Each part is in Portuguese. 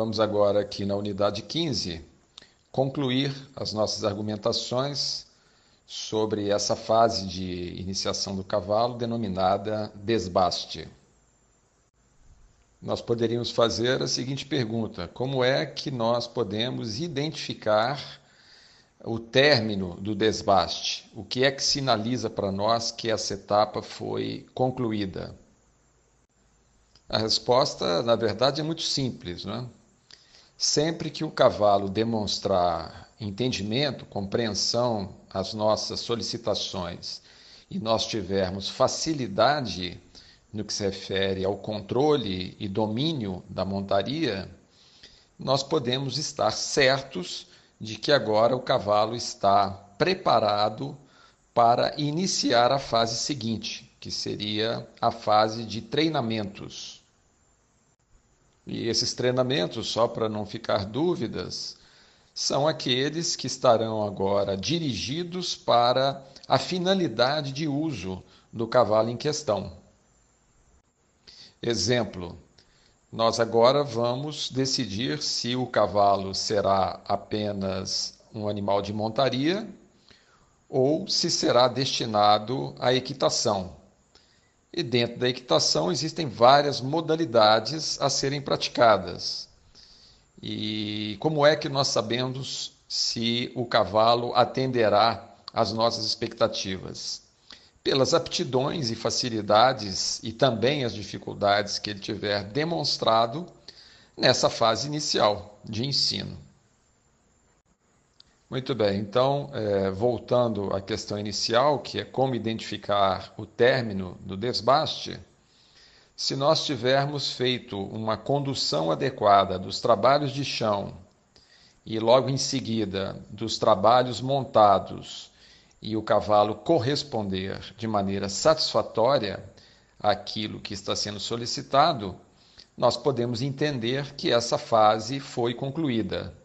Vamos agora aqui na unidade 15 concluir as nossas argumentações sobre essa fase de iniciação do cavalo denominada desbaste. Nós poderíamos fazer a seguinte pergunta: como é que nós podemos identificar o término do desbaste? O que é que sinaliza para nós que essa etapa foi concluída? A resposta, na verdade, é muito simples, não é? Sempre que o cavalo demonstrar entendimento, compreensão às nossas solicitações e nós tivermos facilidade no que se refere ao controle e domínio da montaria, nós podemos estar certos de que agora o cavalo está preparado para iniciar a fase seguinte, que seria a fase de treinamentos. E esses treinamentos, só para não ficar dúvidas, são aqueles que estarão agora dirigidos para a finalidade de uso do cavalo em questão. Exemplo: nós agora vamos decidir se o cavalo será apenas um animal de montaria ou se será destinado à equitação. E dentro da equitação existem várias modalidades a serem praticadas. E como é que nós sabemos se o cavalo atenderá às nossas expectativas? Pelas aptidões e facilidades e também as dificuldades que ele tiver demonstrado nessa fase inicial de ensino. Muito bem, então, é, voltando à questão inicial, que é como identificar o término do desbaste, se nós tivermos feito uma condução adequada dos trabalhos de chão e logo em seguida dos trabalhos montados e o cavalo corresponder de maneira satisfatória àquilo que está sendo solicitado, nós podemos entender que essa fase foi concluída.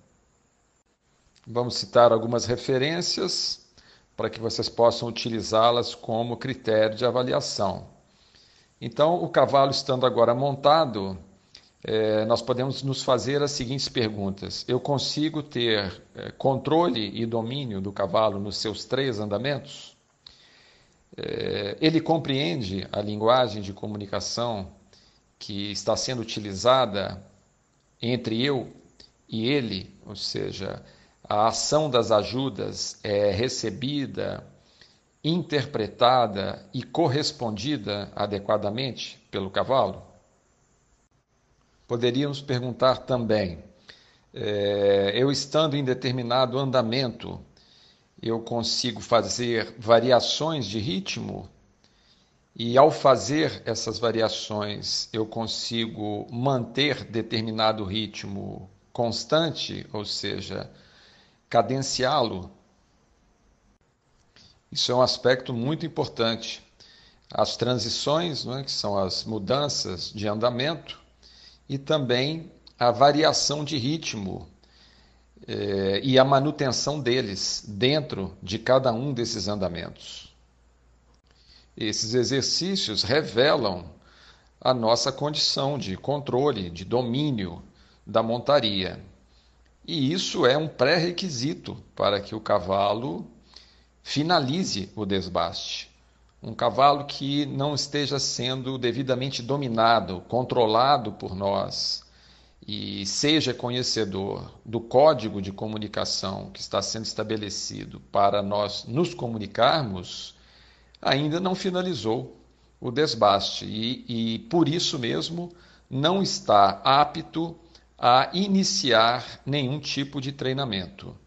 Vamos citar algumas referências para que vocês possam utilizá-las como critério de avaliação. Então, o cavalo estando agora montado, é, nós podemos nos fazer as seguintes perguntas: Eu consigo ter é, controle e domínio do cavalo nos seus três andamentos? É, ele compreende a linguagem de comunicação que está sendo utilizada entre eu e ele, ou seja, a ação das ajudas é recebida, interpretada e correspondida adequadamente pelo cavalo? Poderíamos perguntar também: é, eu estando em determinado andamento, eu consigo fazer variações de ritmo? E ao fazer essas variações, eu consigo manter determinado ritmo constante, ou seja, cadenciá-lo. Isso é um aspecto muito importante. As transições, é, que são as mudanças de andamento, e também a variação de ritmo eh, e a manutenção deles dentro de cada um desses andamentos. Esses exercícios revelam a nossa condição de controle, de domínio da montaria. E isso é um pré-requisito para que o cavalo finalize o desbaste. Um cavalo que não esteja sendo devidamente dominado, controlado por nós e seja conhecedor do código de comunicação que está sendo estabelecido para nós nos comunicarmos, ainda não finalizou o desbaste e, e por isso mesmo não está apto a iniciar nenhum tipo de treinamento.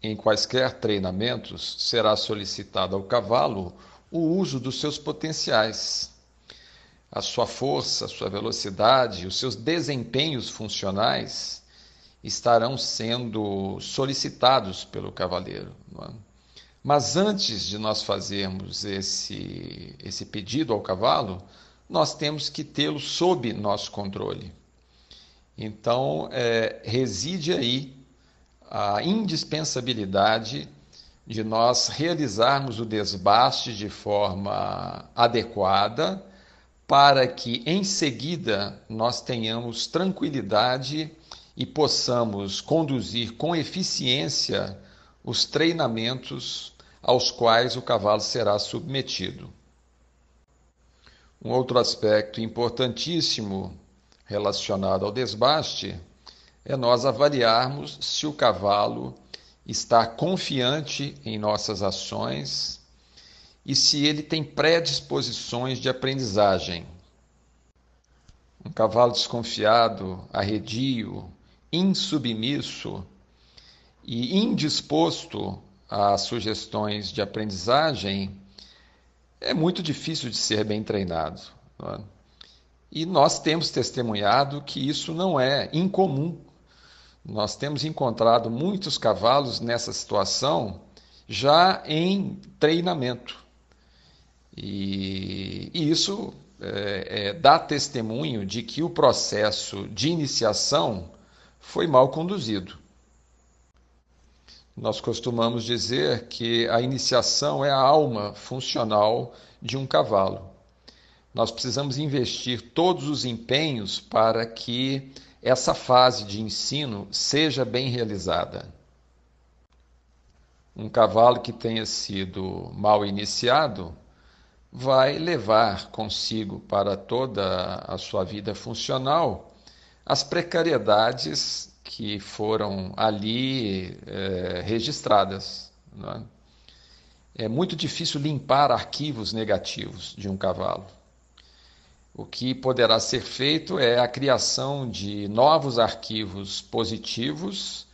Em quaisquer treinamentos, será solicitado ao cavalo o uso dos seus potenciais, a sua força, a sua velocidade, os seus desempenhos funcionais estarão sendo solicitados pelo cavaleiro. É? Mas antes de nós fazermos esse, esse pedido ao cavalo, nós temos que tê-lo sob nosso controle. Então, é, reside aí a indispensabilidade de nós realizarmos o desbaste de forma adequada para que em seguida nós tenhamos tranquilidade e possamos conduzir com eficiência os treinamentos aos quais o cavalo será submetido. Um outro aspecto importantíssimo relacionado ao desbaste é nós avaliarmos se o cavalo está confiante em nossas ações e se ele tem predisposições de aprendizagem. Um cavalo desconfiado, arredio, insubmisso e indisposto a sugestões de aprendizagem é muito difícil de ser bem treinado. É? E nós temos testemunhado que isso não é incomum. Nós temos encontrado muitos cavalos nessa situação já em treinamento. E, e isso é, é, dá testemunho de que o processo de iniciação foi mal conduzido. Nós costumamos dizer que a iniciação é a alma funcional de um cavalo. Nós precisamos investir todos os empenhos para que essa fase de ensino seja bem realizada. Um cavalo que tenha sido mal iniciado vai levar consigo para toda a sua vida funcional as precariedades que foram ali é, registradas. É? é muito difícil limpar arquivos negativos de um cavalo. O que poderá ser feito é a criação de novos arquivos positivos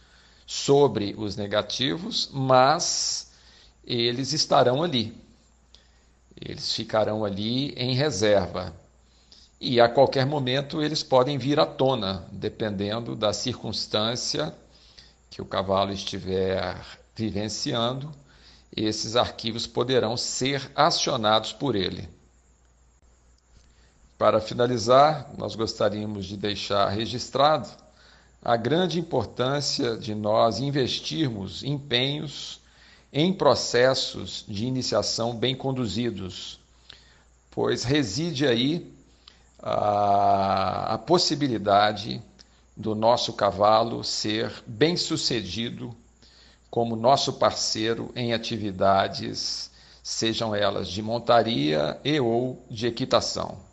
sobre os negativos, mas eles estarão ali eles ficarão ali em reserva. E a qualquer momento eles podem vir à tona, dependendo da circunstância que o cavalo estiver vivenciando, esses arquivos poderão ser acionados por ele. Para finalizar, nós gostaríamos de deixar registrado a grande importância de nós investirmos empenhos em processos de iniciação bem conduzidos, pois reside aí a, a possibilidade do nosso cavalo ser bem sucedido como nosso parceiro em atividades, sejam elas de montaria e ou de equitação.